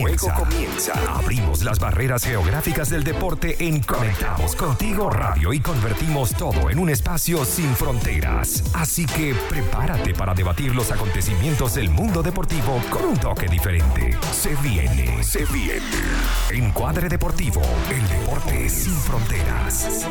Juego comienza. Abrimos las barreras geográficas del deporte en Conectados Contigo Radio y convertimos todo en un espacio sin fronteras. Así que prepárate para debatir los acontecimientos del mundo deportivo con un toque diferente. Se viene, se viene. Encuadre Deportivo, el deporte sin fronteras.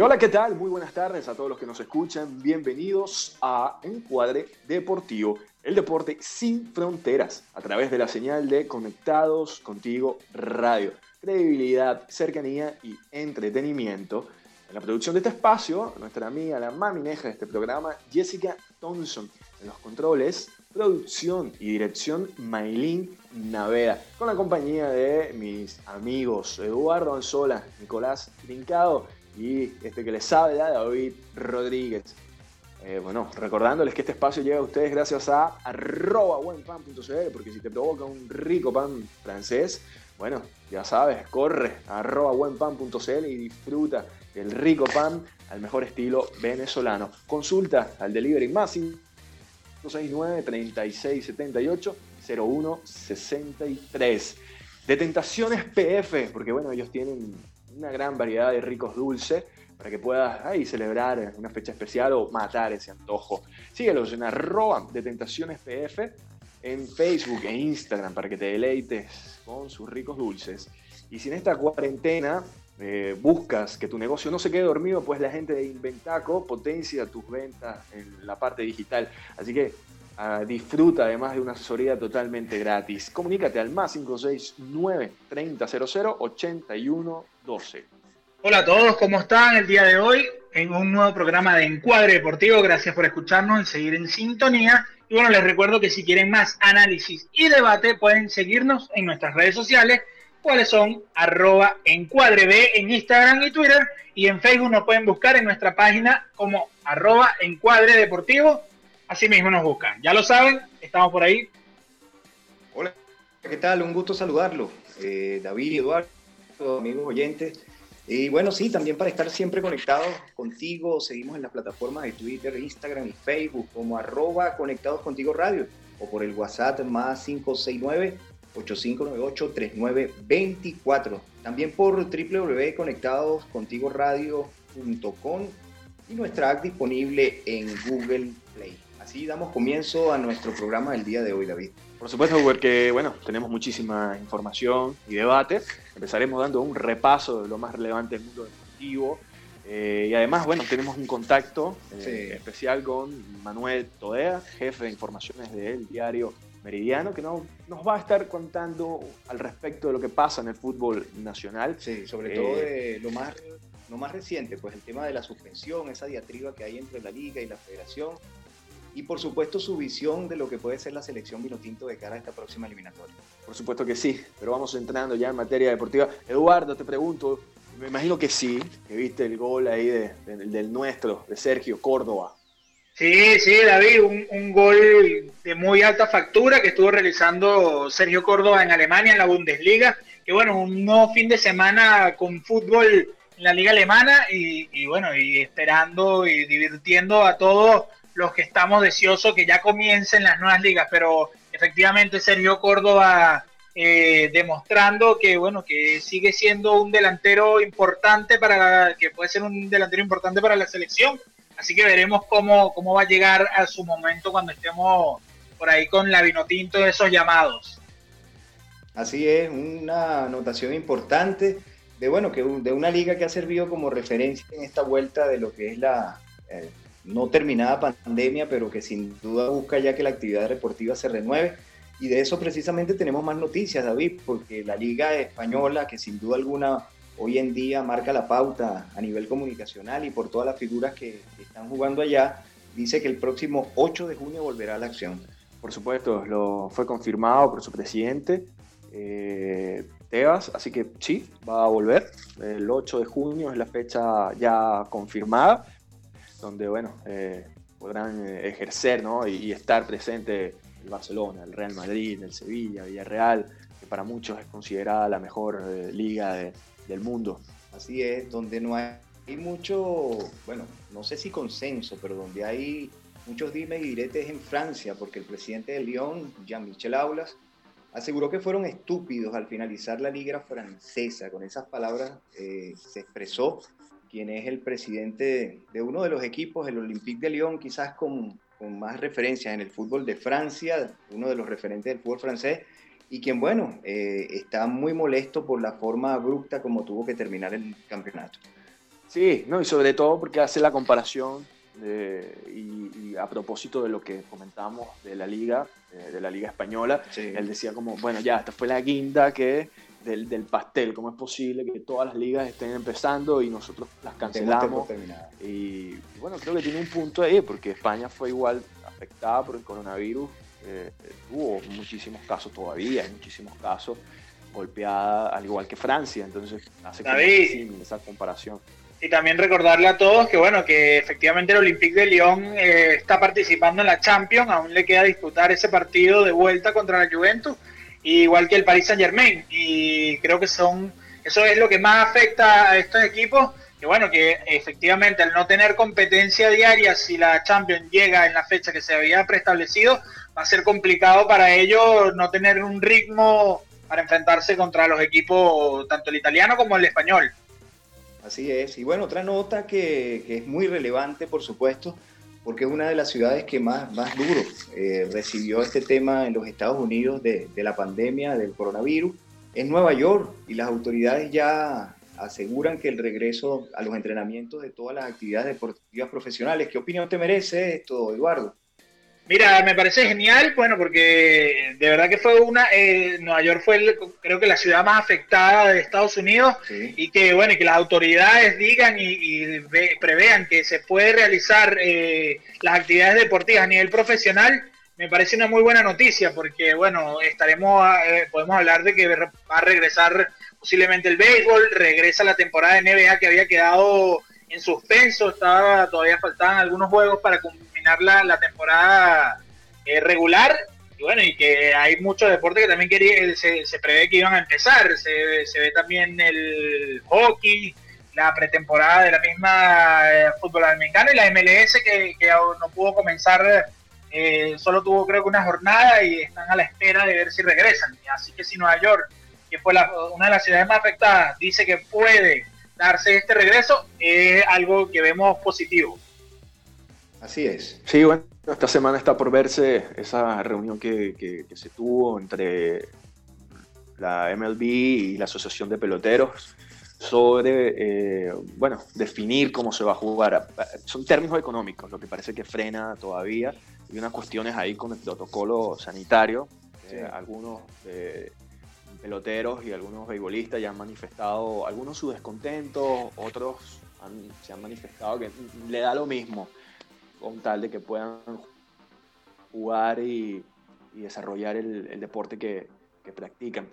Hola, ¿qué tal? Muy buenas tardes a todos los que nos escuchan. Bienvenidos a Encuadre Deportivo, el deporte sin fronteras, a través de la señal de Conectados Contigo Radio. Credibilidad, cercanía y entretenimiento. En la producción de este espacio, nuestra amiga, la mamineja de este programa, Jessica Thompson. En los controles, producción y dirección, Maylin Naveda. Con la compañía de mis amigos Eduardo Anzola, Nicolás Trincado y este que les sabe, David Rodríguez. Eh, bueno, recordándoles que este espacio llega a ustedes gracias a arroba buenpan.cl, porque si te provoca un rico pan francés, bueno, ya sabes, corre a arroba buenpan.cl y disfruta del rico pan al mejor estilo venezolano. Consulta al delivery más 569 3678 0163. De Tentaciones PF, porque bueno, ellos tienen una gran variedad de ricos dulces para que puedas ahí celebrar una fecha especial o matar ese antojo. Síguelos en arroba de tentaciones PF en Facebook e Instagram para que te deleites con sus ricos dulces. Y si en esta cuarentena eh, buscas que tu negocio no se quede dormido, pues la gente de Inventaco potencia tus ventas en la parte digital. Así que ah, disfruta además de una asesoría totalmente gratis. Comunícate al más 569 3000 81 Hola a todos, ¿cómo están el día de hoy? En un nuevo programa de Encuadre Deportivo. Gracias por escucharnos y seguir en sintonía. Y bueno, les recuerdo que si quieren más análisis y debate, pueden seguirnos en nuestras redes sociales, cuáles son arroba encuadreb en Instagram y Twitter. Y en Facebook nos pueden buscar en nuestra página como arroba. Así mismo nos buscan. Ya lo saben, estamos por ahí. Hola, ¿qué tal? Un gusto saludarlo. Eh, David, Eduardo amigos oyentes. Y bueno, sí, también para estar siempre conectados contigo, seguimos en las plataformas de Twitter, Instagram y Facebook como arroba conectados contigo radio o por el WhatsApp más 569-8598-3924. También por www.conectadoscontigoradio.com y nuestra app disponible en Google Play. Así damos comienzo a nuestro programa del día de hoy, David. Por supuesto, porque bueno, tenemos muchísima información y debate. Empezaremos dando un repaso de lo más relevante del mundo deportivo. Eh, y además, bueno, tenemos un contacto eh, especial con Manuel Todea, jefe de informaciones del diario Meridiano, que no, nos va a estar contando al respecto de lo que pasa en el fútbol nacional. Sí, sobre todo eh, de lo más, lo más reciente, pues el tema de la suspensión, esa diatriba que hay entre la liga y la federación, y por supuesto su visión de lo que puede ser la selección vinotinto de cara a esta próxima eliminatoria. Por supuesto que sí, pero vamos entrando ya en materia deportiva. Eduardo, te pregunto, me imagino que sí, que viste el gol ahí del nuestro, de Sergio Córdoba. Sí, sí, David, un, un, gol de muy alta factura que estuvo realizando Sergio Córdoba en Alemania, en la Bundesliga. Que bueno, un nuevo fin de semana con fútbol en la liga alemana y, y bueno, y esperando y divirtiendo a todos los que estamos deseosos que ya comiencen las nuevas ligas, pero efectivamente Sergio Córdoba eh, demostrando que bueno que sigue siendo un delantero importante para que puede ser un delantero importante para la selección, así que veremos cómo, cómo va a llegar a su momento cuando estemos por ahí con la Vinotinto de esos llamados. Así es, una anotación importante de bueno que de una liga que ha servido como referencia en esta vuelta de lo que es la eh, no terminada pandemia, pero que sin duda busca ya que la actividad deportiva se renueve. Y de eso precisamente tenemos más noticias, David, porque la Liga Española, que sin duda alguna hoy en día marca la pauta a nivel comunicacional y por todas las figuras que, están jugando allá, dice que el próximo 8 de junio volverá a la acción. Por supuesto, lo fue confirmado por su presidente, eh, Tebas, así que sí, va a volver. El 8 de junio es la fecha ya confirmada donde bueno, eh, podrán eh, ejercer y, estar presente el Barcelona, el Real Madrid, el Sevilla, Villarreal, que para muchos es considerada la mejor eh, liga del mundo. Así es, donde no hay mucho, bueno, no sé si consenso, pero donde hay muchos dimes y diretes en Francia, porque el presidente de Lyon, Jean-Michel Aulas, aseguró que fueron estúpidos al finalizar la liga francesa. Con esas palabras se expresó quien es el presidente de uno de los equipos, el Olympique de Lyon, quizás con, con más referencias en el fútbol de Francia, uno de los referentes del fútbol francés, y quien, bueno, eh, está muy molesto por la forma abrupta como tuvo que terminar el campeonato. Sí, no, y sobre todo porque hace la comparación y, a propósito de lo que comentábamos de la liga, eh, de la liga española, él decía como, bueno, ya, esta fue la guinda que del, del, pastel, cómo es posible que todas las ligas estén empezando y nosotros las cancelamos. Y, y, bueno, creo que tiene un punto ahí, porque España fue igual afectada por el coronavirus, eh, tuvo muchísimos casos todavía, hay muchísimos casos golpeada, al igual que Francia, entonces hace que esa comparación. Y también recordarle a todos que bueno, que efectivamente el Olympique de Lyon eh, está participando en la Champions, aún le queda disputar ese partido de vuelta contra la Juventus, igual que el Paris Saint Germain. Y creo que son, eso es lo que más afecta a estos equipos, que bueno, que efectivamente al no tener competencia diaria, si la Champions llega en la fecha que se había preestablecido, va a ser complicado para ellos no tener un ritmo para enfrentarse contra los equipos, tanto el italiano como el español. Así es. Y bueno, otra nota que, es muy relevante, por supuesto, porque es una de las ciudades que más, más duro eh, recibió este tema en los Estados Unidos de, de la pandemia del coronavirus, es Nueva York y las autoridades ya aseguran que el regreso a los entrenamientos de todas las actividades deportivas profesionales. ¿Qué opinión te merece esto, Eduardo? Mira, me parece genial, bueno, porque de verdad que fue una, eh, Nueva York fue creo que la ciudad más afectada de Estados Unidos y que, bueno, que las autoridades digan y, prevean que se puede realizar eh, las actividades deportivas a nivel profesional, me parece una muy buena noticia porque, bueno, estaremos, eh, podemos hablar de que va a regresar posiblemente el béisbol, regresa la temporada de NBA que había quedado en suspenso, estaba, todavía faltaban algunos juegos para la, temporada eh, regular. Y bueno, y que hay muchos deportes que también quería, se, prevé que iban a empezar. Se, ve también el hockey, la pretemporada de la misma eh, fútbol americano y la MLS que, no pudo comenzar, eh, solo tuvo creo que una jornada y están a la espera de ver si regresan. Así que si Nueva York, que fue una de las ciudades más afectadas, dice que puede darse este regreso, es algo que vemos positivo. Así es. Sí, bueno, esta semana está por verse esa reunión que, se tuvo entre la MLB y la Asociación de Peloteros sobre, eh, bueno, definir cómo se va a jugar. Son términos económicos, lo que parece que frena todavía, y unas cuestiones ahí con el protocolo sanitario. algunos eh, peloteros y algunos beisbolistas ya han manifestado algunos su descontento, otros se han manifestado que le da lo mismo con tal de que puedan jugar y, desarrollar el, deporte que, practican.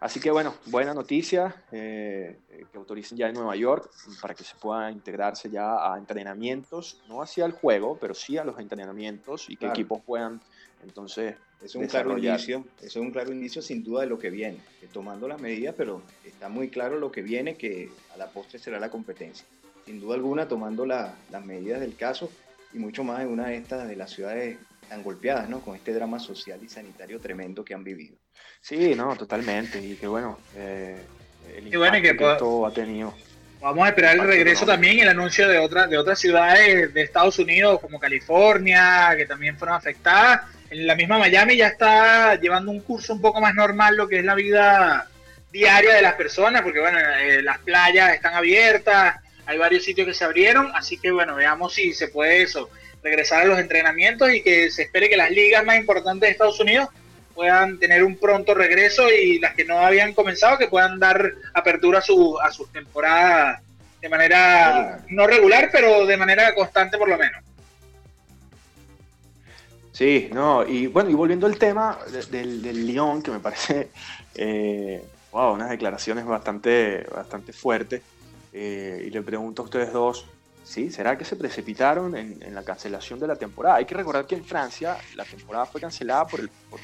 Así que bueno, buena noticia eh, que autoricen ya en Nueva York para que se pueda integrarse ya a entrenamientos, no hacia el juego, pero sí a los entrenamientos y que equipos puedan entonces es un claro inicio, es un claro inicio sin duda de lo que viene, tomando las medidas, pero está muy claro lo que viene, que a la postre será la competencia. Sin duda alguna, tomando las medidas del caso, y mucho más en una de estas de las ciudades tan golpeadas, ¿no? Con este drama social y sanitario tremendo que han vivido. Sí, no, totalmente. Y que bueno, eh, el bueno, que, esto ha tenido. Vamos a esperar el regreso también y el anuncio de, otras de otras ciudades de Estados Unidos, como California, que también fueron afectadas. En la misma Miami ya está llevando un curso un poco más normal lo que es la vida diaria de las personas, porque bueno, eh, las playas están abiertas, hay varios sitios que se abrieron, así que bueno, veamos si se puede eso, regresar a los entrenamientos y que se espere que las ligas más importantes de Estados Unidos puedan tener un pronto regreso y las que no habían comenzado que puedan dar apertura a, su, a sus temporadas de manera no regular, pero de manera constante por lo menos. Sí, no, y bueno, y volviendo al tema del, del Lyon, que me parece, eh, wow, unas declaraciones bastante, bastante fuertes. Eh, y le pregunto a ustedes dos, ¿sí? ¿Será que se precipitaron en, la cancelación de la temporada? Hay que recordar que en Francia la temporada fue cancelada por el, por,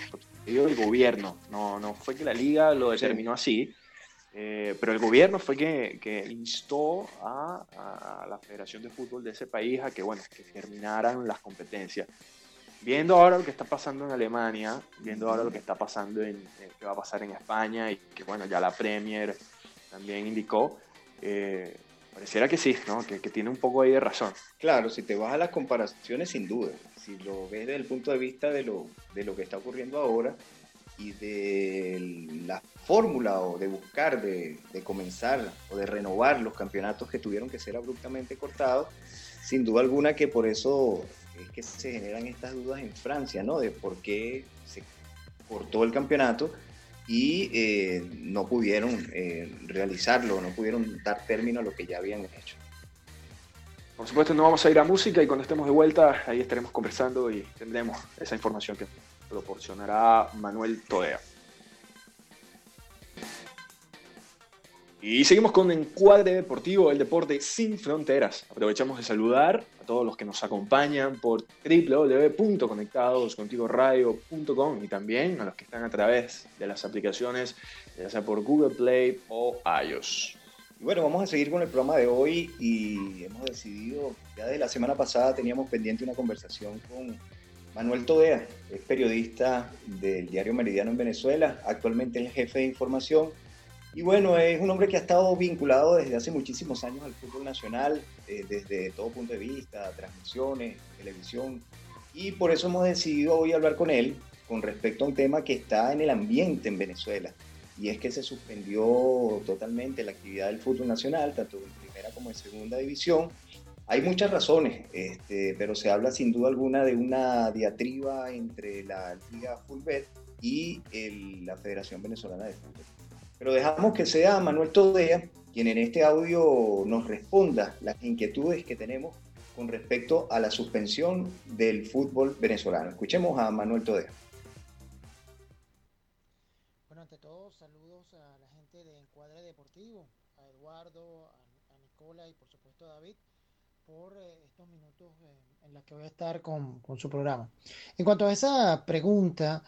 del gobierno, no, no fue que la liga lo determinó así. Eh, pero el gobierno fue que, que instó a, la Federación de Fútbol de ese país a que, bueno, que terminaran las competencias. Viendo ahora lo que está pasando en Alemania, viendo ahora lo que está pasando en, que va a pasar en España y que, bueno, ya la Premier también indicó, eh, pareciera que sí, ¿no? Que, que, tiene un poco ahí de razón. Claro, si te vas a las comparaciones, sin duda. Si lo ves desde el punto de vista de lo, de lo que está ocurriendo ahora, y de la fórmula o de buscar, de, comenzar o de renovar los campeonatos que tuvieron que ser abruptamente cortados, sin duda alguna que por eso es que se generan estas dudas en Francia, ¿no? De por qué se cortó el campeonato y eh, no pudieron eh, realizarlo, no pudieron dar término a lo que ya habían hecho. Por supuesto, no vamos a ir a música y cuando estemos de vuelta, ahí estaremos conversando y tendremos esa información que proporcionará Manuel Todea. Y seguimos con Encuadre Deportivo, el deporte sin fronteras. Aprovechamos de saludar a todos los que nos acompañan por www.conectadoscontigoradio.com y también a los que están a través de las aplicaciones, ya sea por Google Play o iOS. Y bueno, vamos a seguir con el programa de hoy y hemos decidido, ya desde la semana pasada teníamos pendiente una conversación con Manuel Todea es periodista del diario Meridiano en Venezuela, actualmente es jefe de información y bueno, es un hombre que ha estado vinculado desde hace muchísimos años al fútbol nacional, eh, desde todo punto de vista, transmisiones, televisión. Y por eso hemos decidido hoy hablar con él con respecto a un tema que está en el ambiente en Venezuela. Y es que se suspendió totalmente la actividad del fútbol nacional, tanto en primera como en segunda división, hay muchas razones, este, pero se habla sin duda alguna de una diatriba entre la Liga Fulbet y la Federación Venezolana de Fútbol. Pero dejamos que sea Manuel Todea quien en este audio nos responda las inquietudes que tenemos con respecto a la suspensión del fútbol venezolano. Escuchemos a Manuel Todea. Bueno, ante todo, saludos a la gente de Encuadre Deportivo, a Eduardo, a, Nicola y por supuesto a David por eh, estos minutos eh, en los que voy a estar con, su programa. En cuanto a esa pregunta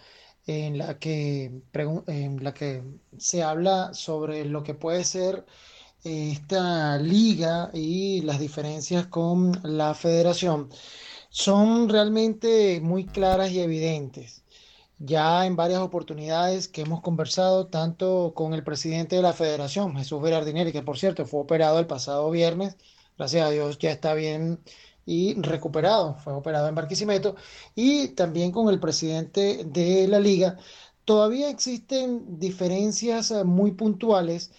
en la que, en la que se habla sobre lo que puede ser eh, esta liga y las diferencias con la federación, son realmente muy claras y evidentes. Ya en varias oportunidades que hemos conversado tanto con el presidente de la federación, Jesús Berardinelli, que por cierto fue operado el pasado viernes, gracias a Dios ya está bien y recuperado, fue operado en Barquisimeto, y también con el presidente de la liga. Todavía existen diferencias eh, muy puntuales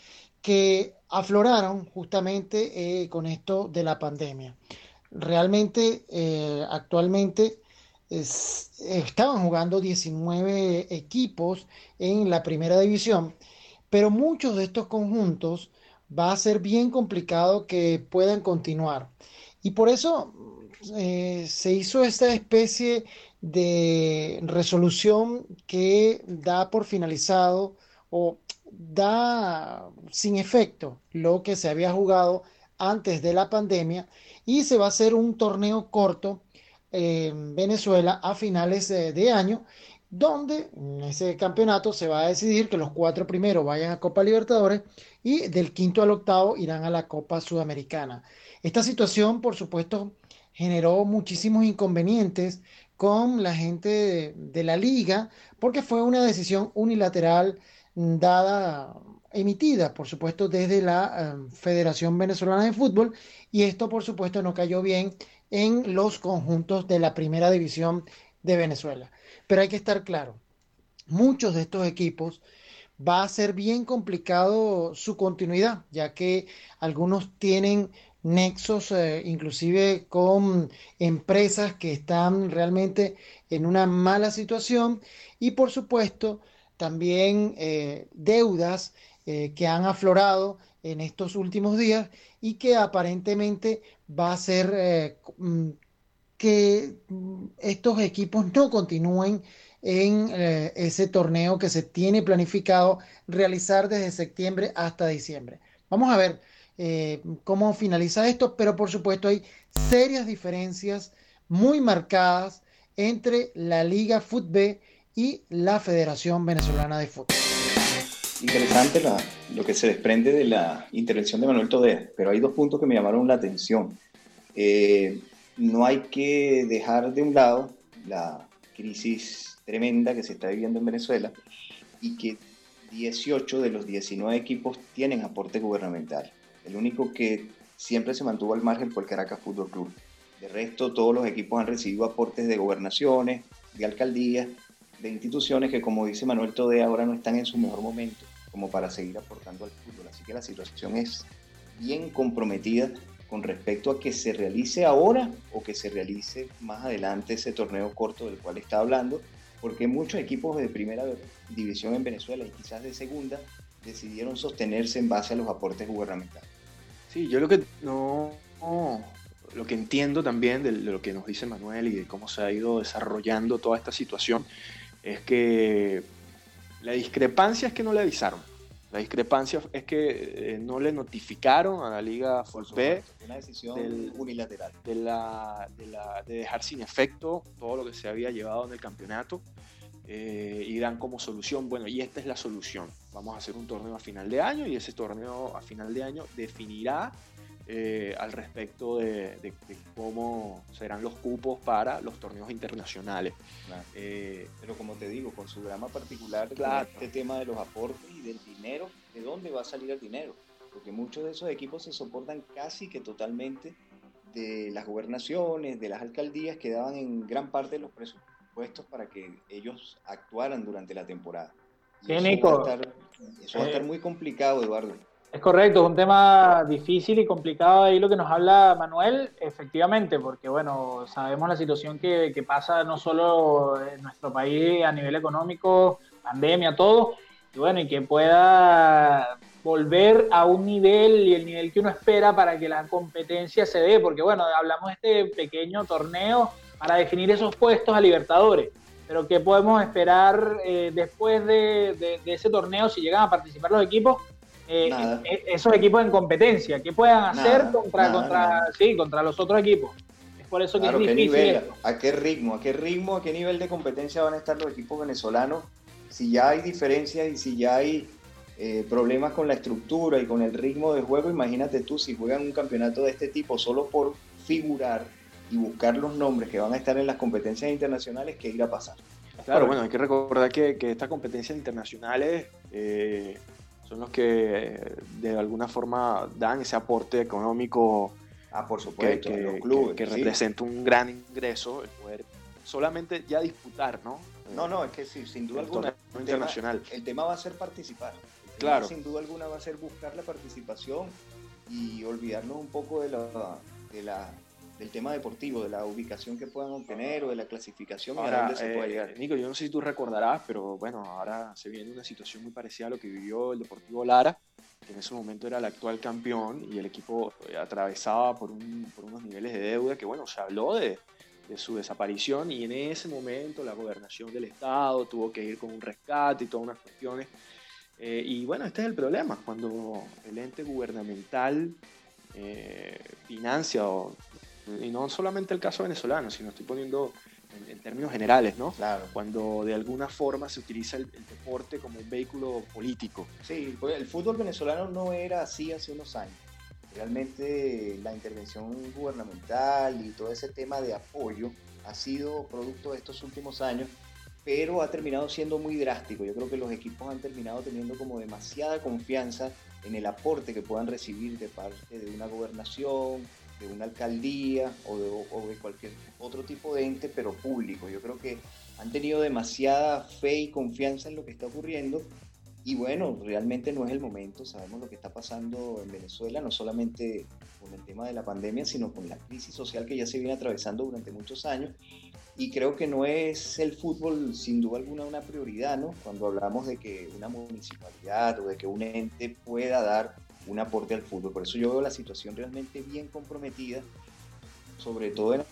que afloraron justamente eh, con esto de la pandemia. Realmente, eh, actualmente estaban jugando 19 equipos en la primera división, pero muchos de estos conjuntos va a ser bien complicado que puedan continuar. Y por eso eh, se hizo esta especie de resolución que da por finalizado o da sin efecto lo que se había jugado antes de la pandemia. Y se va a hacer un torneo corto en Venezuela a finales de año donde en ese campeonato se va a decidir que los cuatro primeros vayan a Copa Libertadores y del quinto al octavo irán a la Copa Sudamericana. Esta situación, por supuesto, generó muchísimos inconvenientes con la gente de, la liga, porque fue una decisión unilateral dada, emitida, por supuesto, desde la eh, Federación Venezolana de Fútbol, y esto, por supuesto, no cayó bien en los conjuntos de la primera división de Venezuela. Pero hay que estar claro, muchos de estos equipos va a ser bien complicado su continuidad, ya que algunos tienen nexos eh, inclusive con empresas que están realmente en una mala situación. Y por supuesto también eh, deudas eh, que han aflorado en estos últimos días y que aparentemente va a ser mm, que mm, estos equipos no continúen en eh, ese torneo que se tiene planificado realizar desde septiembre hasta diciembre. Vamos a ver eh, cómo finaliza esto, pero por supuesto hay serias diferencias muy marcadas entre la Liga Fútbol y la Federación Venezolana de Fútbol. interesante lo que se desprende de la intervención de Manuel Todea, pero hay dos puntos que me llamaron la atención. Eh, no hay que dejar de un lado la crisis tremenda que se está viviendo en Venezuela y que 18 de los 19 equipos tienen aporte gubernamental. El único que siempre se mantuvo al margen fue el Caracas Fútbol Club. De resto, todos los equipos han recibido aportes de gobernaciones, de alcaldías, de instituciones que, como dice Manuel Tode, ahora no están en su mejor momento como para seguir aportando al fútbol. Así que la situación es bien comprometida con respecto a que se realice ahora o que se realice más adelante ese torneo corto del cual está hablando, porque muchos equipos de primera división en Venezuela y quizás de segunda decidieron sostenerse en base a los aportes gubernamentales. Sí, yo lo que no, lo que entiendo también de lo que nos dice Manuel y de cómo se ha ido desarrollando toda esta situación es que la discrepancia es que no le avisaron. La discrepancia es que eh, no le notificaron a la Liga Forbe una decisión unilateral de, la, de, la, de, dejar sin efecto todo lo que se había llevado en el campeonato eh, y dan como solución, bueno, y esta es la solución. Vamos a hacer un torneo a final de año y ese torneo a final de año definirá eh, al respecto de, cómo serán los cupos para los torneos internacionales. Eh, Pero como te digo, con su drama particular, este tema de los aportes y del dinero, ¿de dónde va a salir el dinero? Porque muchos de esos equipos se soportan casi que totalmente de las gobernaciones, de las alcaldías que daban en gran parte de los presupuestos para que ellos actuaran durante la temporada. Sí, Nico. eso va a estar muy complicado, Eduardo. Es correcto, es un tema difícil y complicado ahí lo que nos habla Manuel, efectivamente, porque bueno, sabemos la situación que, pasa no solo en nuestro país a nivel económico, pandemia, todo, y bueno, y que pueda volver a un nivel y el nivel que uno espera para que la competencia se dé, porque bueno, hablamos de este pequeño torneo para definir esos puestos a Libertadores, pero ¿qué podemos esperar eh, después de ese torneo si llegan a participar los equipos? Eh, eh, esos equipos en competencia, ¿qué puedan hacer contra, contra, Sí, contra los otros equipos? Es por eso que es difícil. ¿A qué ritmo? ¿A qué ritmo? ¿A qué nivel de competencia van a estar los equipos venezolanos? Si ya hay diferencias y si ya hay eh, problemas con la estructura y con el ritmo de juego, imagínate tú si juegan un campeonato de este tipo solo por figurar y buscar los nombres que van a estar en las competencias internacionales, ¿qué irá a pasar? Claro, bueno, hay que recordar que, que estas competencias internacionales son los que de alguna forma dan ese aporte económico ah, por supuesto, que, los clubes, que, representa un gran ingreso, el poder solamente ya disputar, ¿no? No, no, es que sí, sin duda alguna. El internacional. el tema va a ser participar. claro. Sin duda alguna va a ser buscar la participación y olvidarnos un poco de la, de la del tema deportivo, de la ubicación que puedan obtener o de la clasificación ahora, dónde se puede eh, llegar. Nico, yo no sé si tú recordarás, pero bueno, ahora se viene una situación muy parecida a lo que vivió el Deportivo Lara, que en ese momento era el actual campeón y el equipo eh, atravesaba por, un, por unos niveles de deuda que, bueno, se habló de, de su desaparición y en ese momento la gobernación del Estado tuvo que ir con un rescate y todas unas cuestiones. Eh, y bueno, este es el problema, cuando el ente gubernamental financia o y no solamente el caso venezolano, sino estoy poniendo en, términos generales, ¿no? Claro. Cuando de alguna forma se utiliza el, deporte como un vehículo político. Sí, el fútbol venezolano no era así hace unos años. Realmente la intervención gubernamental y todo ese tema de apoyo ha sido producto de estos últimos años, pero ha terminado siendo muy drástico. Yo creo que los equipos han terminado teniendo como demasiada confianza en el aporte que puedan recibir de parte de una gobernación, de una alcaldía o de, cualquier otro tipo de ente, pero público. Yo creo que han tenido demasiada fe y confianza en lo que está ocurriendo y bueno, realmente no es el momento, sabemos lo que está pasando en Venezuela, no solamente con el tema de la pandemia, sino con la crisis social que ya se viene atravesando durante muchos años. Y creo que no es el fútbol sin duda alguna una prioridad, ¿no? Cuando hablamos de que una municipalidad o de que un ente pueda dar un aporte al fútbol. Por eso yo veo la situación realmente bien comprometida, sobre todo en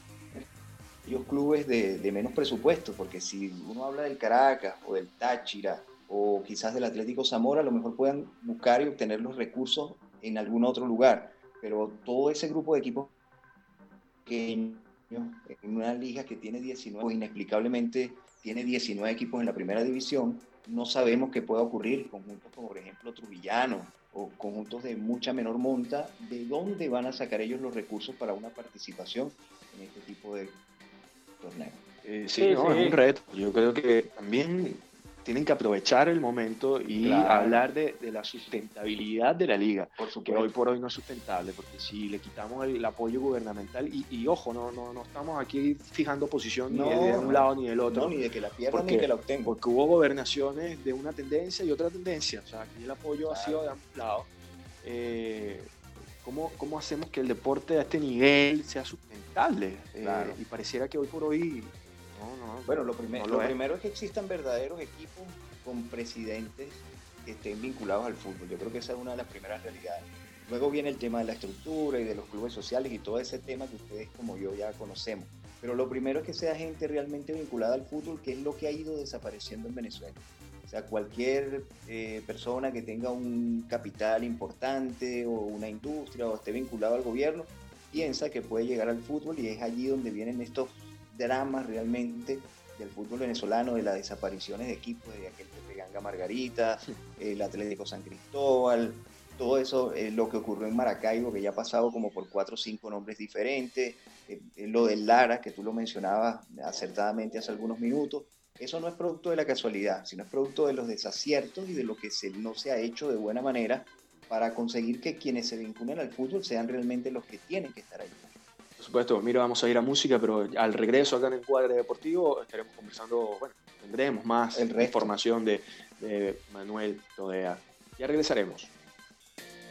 los clubes de, menos presupuesto, porque si uno habla del Caracas o del Táchira o quizás del Atlético Zamora, a lo mejor puedan buscar y obtener los recursos en algún otro lugar, pero todo ese grupo de equipos que en una liga que tiene 19, pues inexplicablemente tiene 19 equipos en la primera división, no sabemos qué pueda ocurrir. Conjuntos como, por ejemplo, Trujillano o conjuntos de mucha menor monta, ¿de dónde van a sacar ellos los recursos para una participación en este tipo de torneo? Eh, sí, es un reto. Yo creo que también tienen que aprovechar el momento y hablar de, la sustentabilidad de la liga, que hoy por hoy no es sustentable, porque si le quitamos el, apoyo gubernamental, y, ojo, no, no, no estamos aquí fijando posición ni de un lado ni del otro. ni de que la pierdan ni que la obtengan. Porque hubo gobernaciones de una tendencia y otra tendencia, o sea, aquí el apoyo ha sido de ambos lados. Eh, ¿cómo, ¿Cómo hacemos que el deporte a este nivel sea sustentable? Eh, y pareciera que hoy por hoy bueno, lo, lo, primero es que existan verdaderos equipos con presidentes que estén vinculados al fútbol. Yo creo que esa es una de las primeras realidades. Luego viene el tema de la estructura y de los clubes sociales y todo ese tema que ustedes como yo ya conocemos. Pero lo primero es que sea gente realmente vinculada al fútbol, que es lo que ha ido desapareciendo en Venezuela. O sea, cualquier eh, persona que tenga un capital importante o una industria o esté vinculado al gobierno, piensa que puede llegar al fútbol y es allí donde vienen estos dramas realmente del fútbol venezolano, de las desapariciones de equipos, de aquel de Ganga Margarita, el Atlético San Cristóbal, todo eso, eh, lo que ocurrió en Maracaibo, que ya ha pasado como por cuatro o cinco nombres diferentes, eh, eh, lo del Lara, que tú lo mencionabas acertadamente hace algunos minutos, eso no es producto de la casualidad, sino es producto de los desaciertos y de lo que se, no se ha hecho de buena manera para conseguir que quienes se vinculen al fútbol sean realmente los que tienen que estar ahí supuesto, mira, vamos a ir a música, pero al regreso acá en el cuadro deportivo estaremos conversando, bueno, tendremos más información de, Manuel Todea. Ya regresaremos.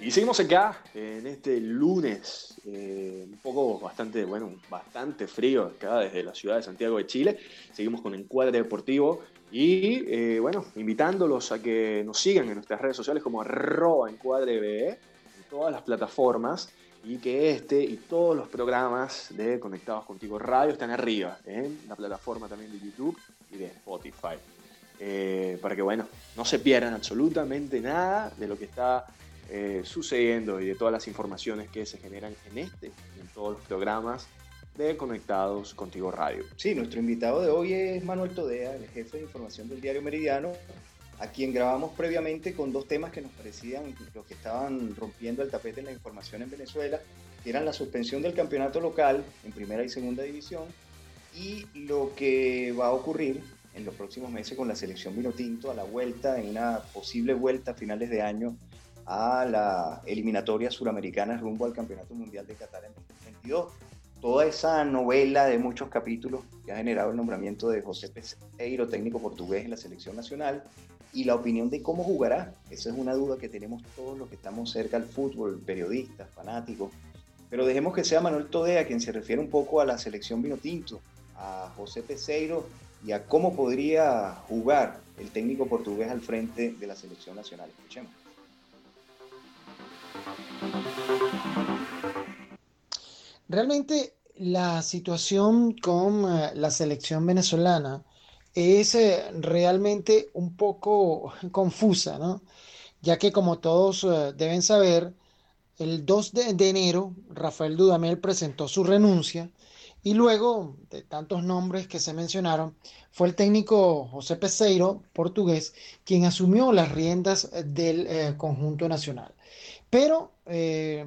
Y seguimos acá en este lunes, eh, un poco bastante, bueno, bastante frío acá desde la ciudad de Santiago de Chile. Seguimos con Encuadre Deportivo y, eh, bueno, invitándolos a que nos sigan en nuestras redes sociales como arroba encuadre en todas las plataformas y que este y todos los programas de Conectados Contigo Radio están arriba en la plataforma también de YouTube y de Spotify. Eh, para que, bueno, no se pierdan absolutamente nada de lo que está eh, sucediendo y de todas las informaciones que se generan en este y en todos los programas de Conectados Contigo Radio. Sí, nuestro invitado de hoy es Manuel Todea, el jefe de información del diario Meridiano, a quien grabamos previamente con dos temas que nos parecían los que estaban rompiendo el tapete en la información en Venezuela, que eran la suspensión del campeonato local en primera y segunda división y lo que va a ocurrir en los próximos meses con la selección Vinotinto a la vuelta, en una posible vuelta a finales de año a la eliminatoria suramericana rumbo al Campeonato Mundial de Qatar en 2022. Toda esa novela de muchos capítulos que ha generado el nombramiento de José Peseiro, técnico portugués en la selección nacional, y la opinión de cómo jugará. Esa es una duda que tenemos todos los que estamos cerca al fútbol, periodistas, fanáticos. Pero dejemos que sea Manuel Todea quien se refiere un poco a la selección vino tinto, a José Peseiro y a cómo podría jugar el técnico portugués al frente de la selección nacional. Escuchemos. Realmente la situación con eh, la selección venezolana es eh, realmente un poco confusa, ¿no? Ya que como todos eh, deben saber, el 2 de, enero Rafael Dudamel presentó su renuncia y luego de tantos nombres que se mencionaron, fue el técnico José Peseiro, portugués, quien asumió las riendas eh, del conjunto nacional. Pero,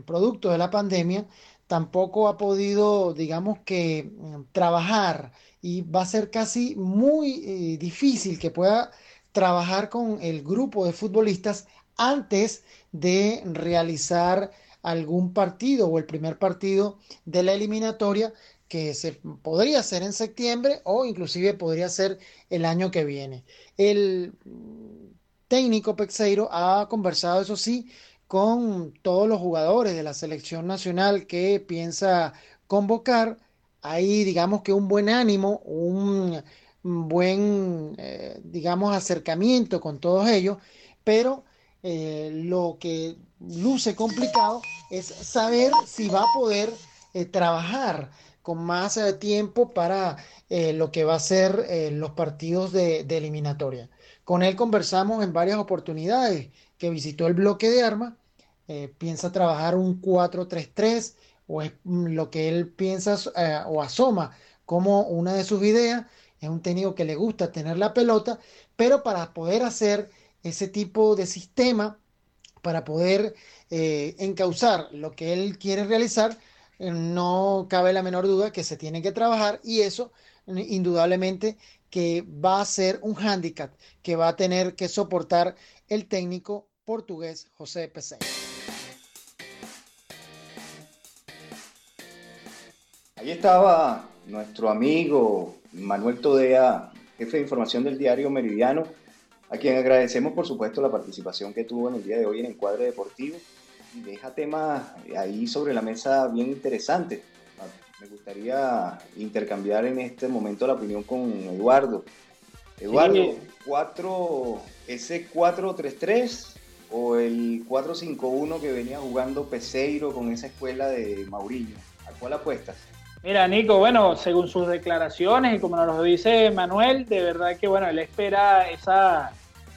producto de la pandemia, tampoco ha podido, digamos que, mm, trabajar y va a ser casi muy eh, difícil que pueda trabajar con el grupo de futbolistas antes de realizar algún partido o el primer partido de la eliminatoria que se podría hacer en septiembre o inclusive podría ser el año que viene. El técnico Pexeiro ha conversado, eso sí, con todos los jugadores de la selección nacional que piensa convocar hay, digamos que un buen ánimo, un buen, eh, digamos, acercamiento con todos ellos, pero eh, lo que luce complicado es saber si va a poder eh, trabajar con más tiempo para lo que va a ser los partidos de, de, eliminatoria. Con él conversamos en varias oportunidades que visitó el bloque de armas, piensa trabajar un 4-3-3 o es mm, lo que él piensa eh, o asoma como una de sus ideas. Es un técnico que le gusta tener la pelota, pero para poder hacer ese tipo de sistema, para poder eh, encauzar lo que él quiere realizar, eh, no cabe la menor duda que se tiene que trabajar y eso indudablemente que va a ser un hándicap que va a tener que soportar el técnico portugués José Peseiro. Ahí estaba nuestro amigo Manuel Todea, jefe de información del diario Meridiano, a quien agradecemos por supuesto la participación que tuvo en el día de hoy en Encuadre Deportivo y deja temas ahí sobre la mesa bien interesantes. Me gustaría intercambiar en este momento la opinión con Eduardo. Eduardo, 4, ¿ese 4-3-3 o el 4-5-1 que venía jugando Peseiro con esa escuela de Maurillo? ¿A cuál apuestas? Mira, Nico, bueno, según sus declaraciones y como nos lo dice Manuel, de verdad que bueno, él espera esa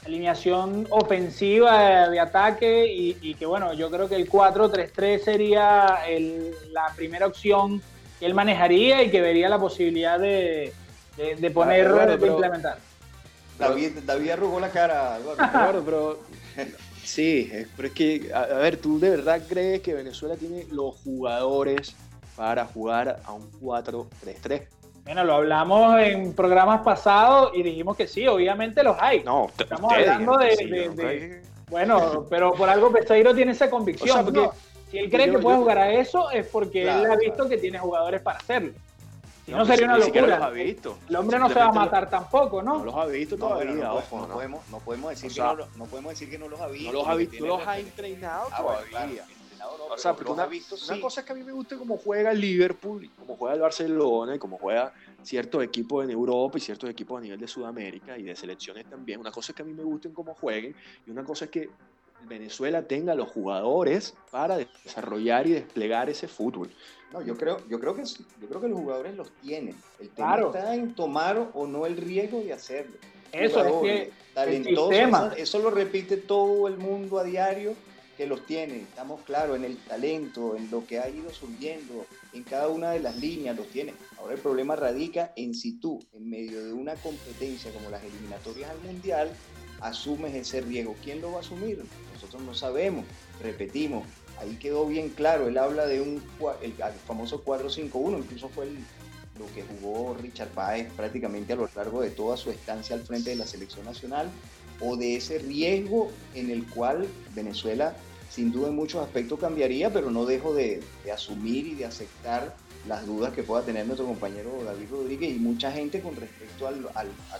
alineación ofensiva de, ataque y, que bueno, yo creo que el 4-3-3 sería la primera opción que él manejaría y que vería la posibilidad de, poner, de implementar. David, David arrugó la cara, Claro, pero sí, pero es que, a, ver, ¿tú de verdad crees que Venezuela tiene los jugadores para jugar a un 4-3-3? Bueno, lo hablamos en programas pasados y dijimos que sí, obviamente los hay. No, estamos hablando de, Bueno, pero por algo Peseiro tiene esa convicción, porque si él cree que puede jugar a eso es porque él ha visto que tiene jugadores para hacerlo. Si no, sería una locura. Los ha visto. El hombre no se va a matar tampoco, ¿no? No los ha visto todavía. No, ojo, no, podemos, no, podemos decir que no, no, podemos decir que no los ha visto. No los ha visto, los ha entrenado todavía. o sea, porque una, visto, una cosa es que a mí me gusta cómo juega el Liverpool, cómo juega el Barcelona y cómo juega ciertos equipos en Europa y ciertos equipos a nivel de Sudamérica y de selecciones también. Una cosa es que a mí me gusten cómo jueguen y una cosa es que Venezuela tenga los jugadores para desarrollar y desplegar ese fútbol. No, yo creo, yo creo que yo creo que los jugadores los tienen. El tema está en tomar o no el riesgo de hacerlo. Eso es que talentoso, eso, eso lo repite todo el mundo a diario los tiene. Estamos claros en el talento, en lo que ha ido surgiendo, en cada una de las líneas los tiene. Ahora el problema radica en si tú, en medio de una competencia como las eliminatorias al Mundial, asumes ese riesgo. ¿Quién lo va a asumir? Nosotros no sabemos. Repetimos, ahí quedó bien claro. Él habla de un el, famoso 4-5-1, incluso fue lo que jugó Richard Páez prácticamente a lo largo de toda su estancia al frente de la selección nacional, o de ese riesgo en el cual Venezuela sin duda en muchos aspectos cambiaría, pero no dejo de, asumir y de aceptar las dudas que pueda tener nuestro compañero David Rodríguez y mucha gente con respecto al,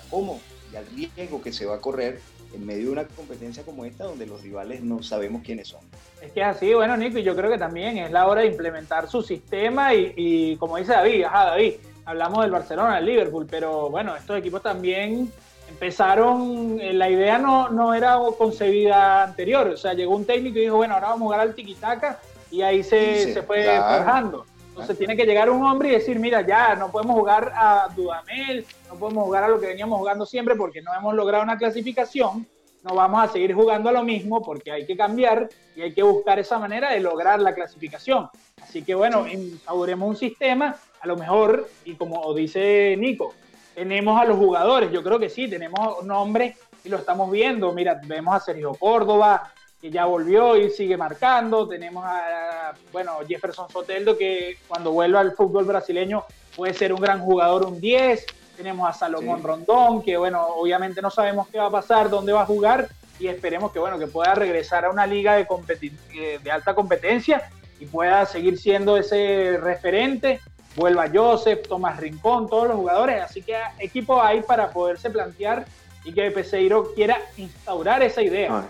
cómo y al riesgo que se va a correr en medio de una competencia como esta donde los rivales no sabemos quiénes son. Es que es así, bueno Nico, y yo creo que también es la hora de implementar su sistema y, como dice David, ajá David, hablamos del Barcelona, del Liverpool, pero bueno, estos equipos también empezaron, eh, la idea no, no era concebida anterior, o sea, llegó un técnico y dijo, bueno, ahora vamos a jugar al tiquitaca y ahí se, se fue claro. Entonces tiene que llegar un hombre y decir, mira, ya no podemos jugar a Dudamel, no podemos jugar a lo que veníamos jugando siempre porque no hemos logrado una clasificación, no vamos a seguir jugando a lo mismo porque hay que cambiar y hay que buscar esa manera de lograr la clasificación. Así que bueno, instauremos un sistema, a lo mejor, y como dice Nico, tenemos a los jugadores, yo creo que sí, tenemos nombres y lo estamos viendo. Mira, vemos a Sergio Córdoba, que ya volvió y sigue marcando. Tenemos a, bueno, Jefferson Soteldo, que cuando vuelva al fútbol brasileño puede ser un gran jugador, un 10. Tenemos a Salomón Rondón, que bueno, obviamente no sabemos qué va a pasar, dónde va a jugar y esperemos que bueno, que pueda regresar a una liga de, de alta competencia y pueda seguir siendo ese referente vuelva Joseph, Tomás Rincón, todos los jugadores. Así que equipo hay para poderse plantear y que Peseiro quiera instaurar esa idea. Ah,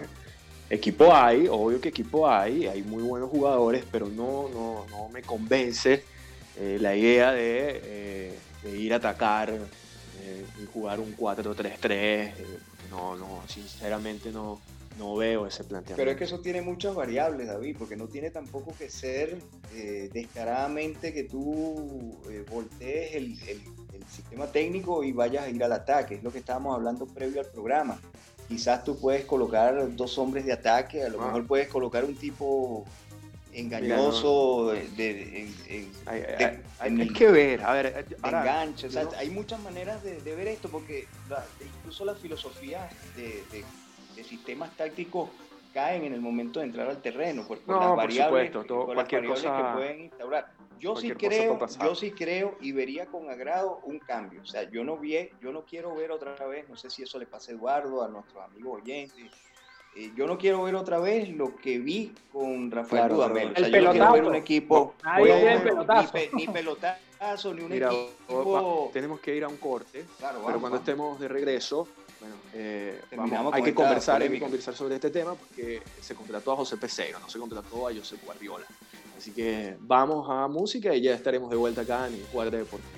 equipo hay, obvio que equipo hay, hay muy buenos jugadores, pero no, no, no me convence eh, la idea de, eh, ir a atacar eh, y jugar un 4-3-3. no, no, sinceramente no, no veo ese planteamiento. Pero es que eso tiene muchas variables, David, porque no tiene tampoco que ser eh, descaradamente que tú eh, voltees el, sistema técnico y vayas a ir al ataque. Es lo que estábamos hablando previo al programa. Quizás tú puedes colocar dos hombres de ataque, a lo ah. mejor puedes colocar un tipo engañoso, de, hay, que ver, a ver, enganche, hay muchas maneras de, ver esto, porque incluso las filosofías de, sistemas tácticos caen en el momento de entrar al terreno, por, las variables, cualquier cosa, que pueden instaurar. Yo sí creo, yo sí creo y vería con agrado un cambio. O sea, yo no vi, yo no quiero ver otra vez, no sé si eso le pasa a Eduardo, a nuestros amigos oyentes, eh, yo no quiero ver otra vez lo que vi con Rafael Dudamel. el pelotazo. quiero ver un equipo. Ni, pelotazo, ni un equipo. tenemos que ir a un corte, pero cuando estemos de regreso, bueno, eh, hay que conversar, hay que conversar sobre este tema porque se contrató a José Peseiro, no se contrató a José Guardiola. Así que vamos a música y ya estaremos de vuelta acá en el cuadro deportivo.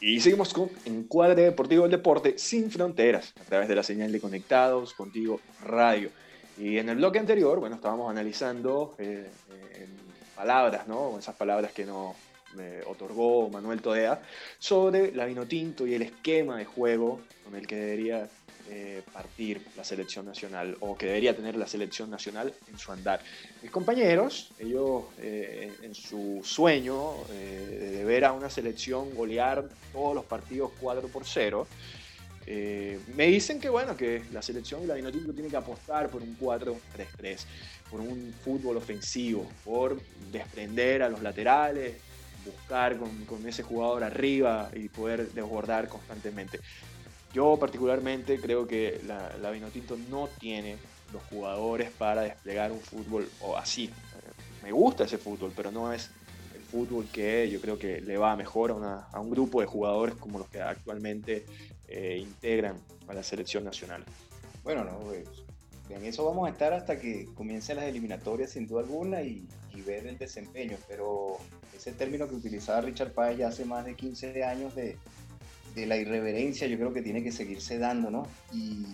Y seguimos con Encuadre Deportivo del Deporte sin fronteras, a través de la señal de Conectados Contigo Radio. Y en el bloque anterior, bueno, estábamos analizando eh, palabras, ¿no? Esas palabras que nos otorgó Manuel Todea sobre la Vinotinto y el esquema de juego con el que debería eh, partir la selección nacional o que debería tener la selección nacional en su andar. Mis compañeros, ellos eh, en su sueño eh, de ver a una selección golear todos los partidos 4 por 0, me dicen que bueno, que la selección y la Vinotinto tiene que apostar por un 4-3-3, por un fútbol ofensivo, por desprender a los laterales, buscar con, con, ese jugador arriba y poder desbordar constantemente. Yo particularmente creo que la, la Vinotinto no tiene los jugadores para desplegar un fútbol o así. Me gusta ese fútbol, pero no es el fútbol que yo creo que le va mejor a, a un grupo de jugadores como los que actualmente eh, integran a la selección nacional. Bueno, no, pues, en eso vamos a estar hasta que comiencen las eliminatorias sin duda alguna y, y, ver el desempeño, pero ese término que utilizaba Richard Páez ya hace más de 15 años de, de la irreverencia yo creo que tiene que seguirse dando, ¿no? Y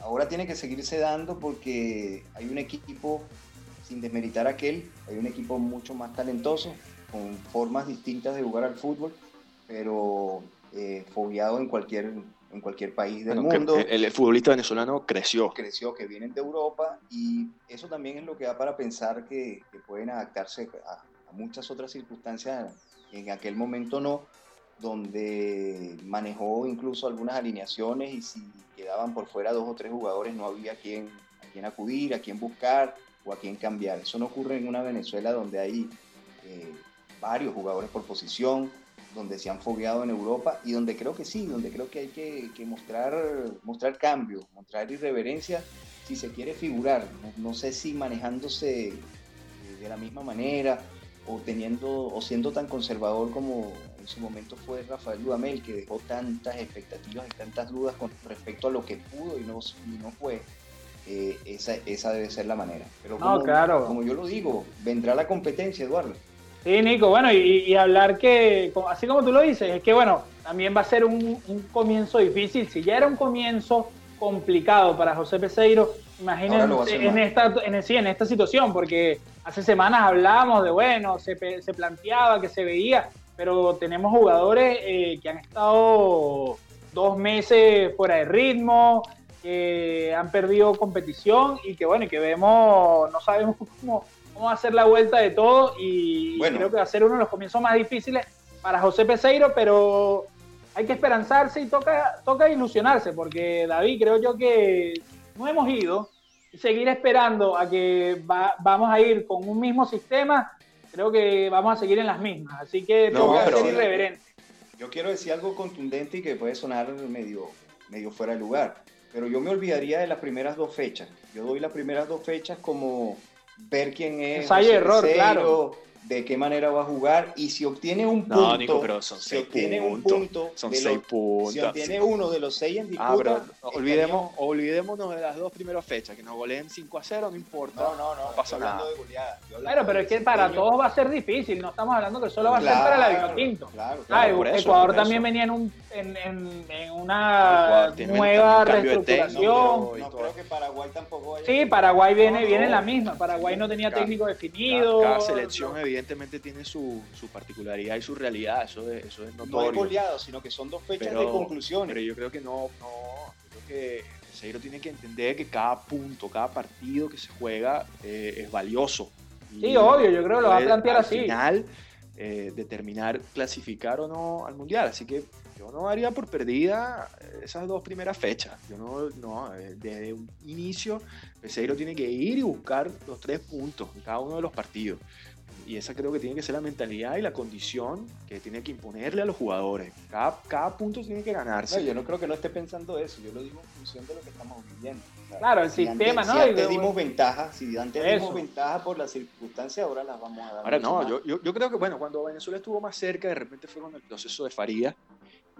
ahora tiene que seguirse dando porque hay un equipo, sin desmeritar aquel, hay un equipo mucho más talentoso, con formas distintas de jugar al fútbol, pero eh, en cualquier, en cualquier país del mundo. El, futbolista venezolano creció. Creció, que vienen de Europa y eso también es lo que da para pensar que, pueden adaptarse a, a muchas otras circunstancias. En aquel momento no, donde manejó incluso algunas alineaciones y si quedaban por fuera dos o tres jugadores no había a quién, a quién acudir, a quién buscar o a quién cambiar. Eso no ocurre en una Venezuela donde hay eh, varios jugadores por posición, donde se han fogueado en Europa y donde creo que sí, donde creo que hay que, mostrar, mostrar cambio, mostrar irreverencia si se quiere figurar. No, no sé si manejándose de la misma manera o teniendo o siendo tan conservador como su momento fue Rafael Dudamel, que dejó tantas expectativas y tantas dudas con respecto a lo que pudo y no, no fue. Eh, esa, esa debe ser la manera. Pero como, claro. como yo lo digo, vendrá la competencia, Eduardo. Sí, Nico, bueno, y, hablar que, así como tú lo dices, es que bueno, también va a ser un, comienzo difícil. Si ya era un comienzo complicado para José Peseiro, imagínense en esta, en, en esta situación, porque hace semanas hablábamos de, bueno, se, se planteaba que se veía pero tenemos jugadores eh, que han estado dos meses fuera de ritmo, que han perdido competición y que bueno, y que vemos, no sabemos cómo, cómo hacer la vuelta de todo y creo que va a ser uno de los comienzos más difíciles para José Peseiro, pero hay que esperanzarse y toca, toca ilusionarse, porque David, creo yo que no hemos ido y seguir esperando a que vamos a ir con un mismo sistema creo que vamos a seguir en las mismas. Así que tengo que ser irreverente. Yo quiero decir algo contundente y que puede sonar medio, medio fuera de lugar, pero yo me olvidaría de las primeras dos fechas. Yo doy las primeras dos fechas como ver quién es. Hay error, claro de qué manera va a jugar y si obtiene un punto. No, Nico, pero son seis si obtiene puntos. Un punto son seis puntos. Si obtiene uno de los seis en disputa. Ah, pero olvidemos, olvidémonos de las dos primeras fechas, que nos goleen 5 a 0, no importa. No, no, no. pasa nada. De goleada. Claro, pero es que para todos va a ser difícil. No estamos hablando que solo va a ser para la Vinotinto. Claro, claro. Ah, Ecuador también venía en, un, en, en, en una nueva reestructuración. No, creo que Paraguay tampoco vaya Sí, Paraguay viene, viene en la misma. Paraguay no tenía técnico definido. Cada selección, evidentemente, tiene su, su, particularidad y su realidad, eso es, eso es notorio. No es goleado, sino que son dos fechas de conclusiones. Pero yo creo que no, no yo creo que Seiro tiene que entender que cada punto, cada partido que se juega eh, es valioso. Sí, obvio, yo creo que lo va a plantear al así. final eh, determinar clasificar o no al mundial. Así que yo no daría por perdida esas dos primeras fechas. Yo no, no, eh, desde un inicio, Peseiro tiene que ir y buscar los tres puntos en cada uno de los partidos. Y esa creo que tiene que ser la mentalidad y la condición que tiene que imponerle a los jugadores. Cada, cada punto tiene que ganarse. No, yo no creo que no esté pensando eso, yo lo digo en función de lo que estamos viviendo. O sea, Claro, el si sistema, antes, ¿no? Si antes dimos ventaja, si antes Eso. dimos ventaja por las circunstancias, ahora las vamos a dar. Ahora no, yo, yo, yo creo que bueno, cuando Venezuela estuvo más cerca, de repente fue con el proceso de Faría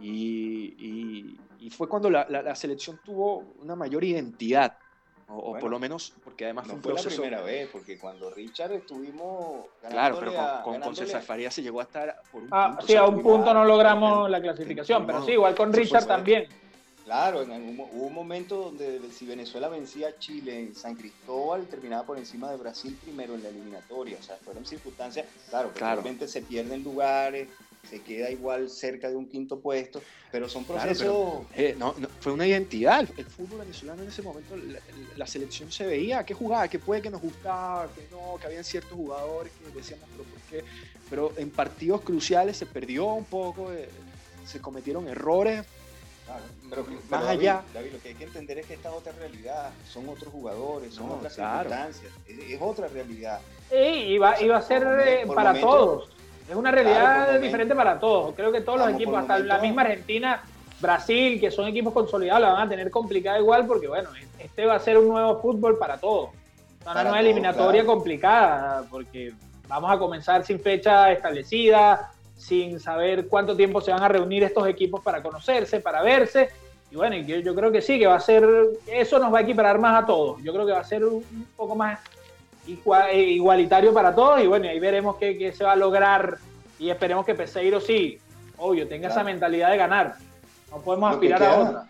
y, y- y fue cuando la, la- la selección tuvo una mayor identidad, o, o Bueno, por lo menos porque además fue No un fue la proceso... primera vez, porque cuando Richard estuvimos Claro, pero con, a- con, con Faría se llegó a estar por un Ah, punto. sí, o sea, a un punto no logramos en- la clasificación, pero tuvimos- sí, igual con Richard fue- también. Claro, en algún, hubo un momento donde si Venezuela vencía a Chile en San Cristóbal, terminaba por encima de Brasil primero en la eliminatoria. O sea, fueron circunstancias, claro, que Claro. realmente se pierden lugares, se queda igual cerca de un quinto puesto, pero son Claro, procesos... Eh, no, no, fue una identidad. El, el fútbol venezolano en ese momento, la, la selección se veía que jugaba, que puede que nos gustaba, que no, que habían ciertos jugadores que decíamos, pero ¿por qué? Pero en partidos cruciales se perdió un poco, eh, se cometieron errores. Claro, pero, Más David, allá. David, lo que hay que entender es que esta es otra realidad, son otros jugadores, son No, otras claro. circunstancias, es, es otra realidad. Sí, iba, iba a ser Por eh, para por todos. Es una realidad Claro, diferente para todos. Creo que todos los equipos, hasta la misma Argentina, Brasil, que son equipos consolidados, la van a tener complicada igual porque, bueno, este va a ser un nuevo fútbol para todos. Una Para nueva eliminatoria claro. complicada porque vamos a comenzar sin fecha establecida, sin saber cuánto tiempo se van a reunir estos equipos para conocerse, para verse. Y bueno, yo, yo creo que sí, que va a ser, eso nos va a equiparar más a todos. Yo creo que va a ser un, un poco más igualitario para todos y bueno, y ahí veremos qué, qué se va a lograr y esperemos que Peseiro sí, obvio, tenga esa mentalidad de ganar. No podemos Lo aspirar a otra.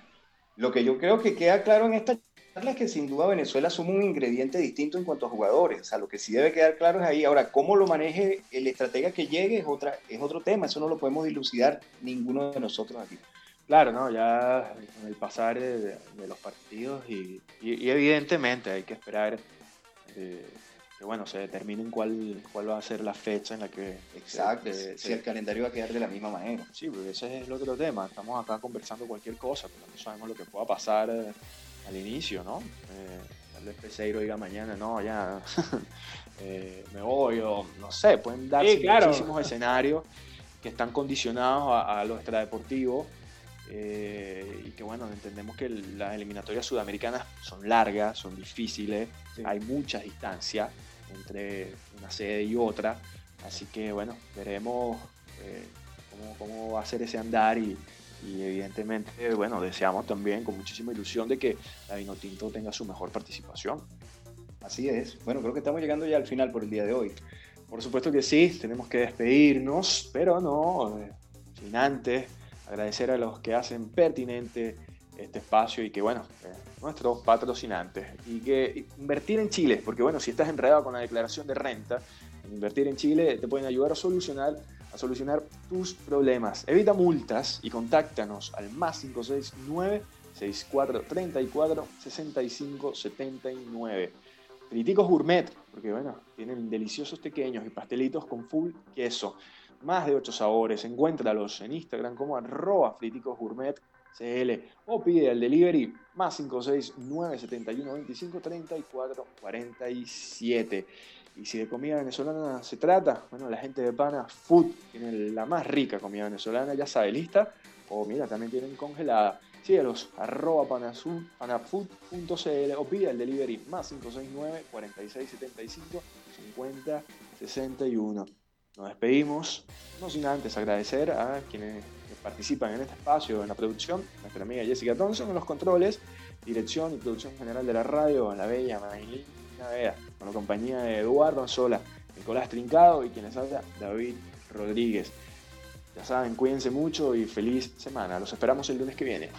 Lo que yo creo que queda claro en esta charla es que sin duda Venezuela asume un ingrediente distinto en cuanto a jugadores. O sea, lo que sí debe quedar claro es ahí. Ahora, cómo lo maneje el estratega que llegue es, otra, es otro tema. Eso no lo podemos dilucidar ninguno de nosotros aquí. Claro, ¿no? Ya con el pasar de, de los partidos y, y- y evidentemente hay que esperar eh, que, bueno, se determinen cuál, cuál va a ser la fecha en la que... Exacto. se- si se- el calendario va a quedar de la misma manera. Sí, porque ese es el otro tema. Estamos acá conversando cualquier cosa, pero no sabemos lo que pueda pasar eh, al inicio, ¿no? Eh, tal vez Peseiro diga mañana, no, ya eh, me voy, o no sé, pueden darse Sí, claro. muchísimos escenarios que están condicionados a, a lo extradeportivo. eh, y que bueno, entendemos que las eliminatorias sudamericanas son largas, son difíciles, Sí. hay mucha distancia entre una sede y otra, así que bueno, veremos eh, cómo, cómo va a ser ese andar y, y evidentemente, bueno, deseamos también con muchísima ilusión de que la Vinotinto tenga su mejor participación. Así es. Bueno, creo que estamos llegando ya al final por el día de hoy. Por supuesto que sí, tenemos que despedirnos, pero no eh, sin antes agradecer a los que hacen pertinente este espacio y que, bueno, eh, nuestros patrocinantes. Y que invertir en Chile, porque, bueno, si estás enredado con la declaración de renta, en invertir en Chile te pueden ayudar a solucionar, a solucionar tus problemas. Evita multas y contáctanos al más 569 6434 65 79. Friticos Gourmet, porque bueno, tienen deliciosos pequeños y pastelitos con full queso. Más de 8 sabores. Encuéntralos en Instagram como arroba friticos gourmet CL o pide al delivery más 569 71 25 34 47. Y si de comida venezolana se trata, bueno, la gente de Pana Food tiene la más rica comida venezolana, ya sabe, lista. O mira, también tienen congelada. Síguelos, arroba panafood.cl o pide al delivery más 569 4675 50 61. Nos despedimos, no sin antes agradecer a quienes participan en este espacio, en la producción, nuestra amiga Jessica Thompson en los controles, dirección y producción general de la radio, la bella Maylin Navea, con la compañía de Eduardo Anzola, Nicolás Trincado y quienes habla David Rodríguez. Ya saben, cuídense mucho y feliz semana. Los esperamos el lunes que viene.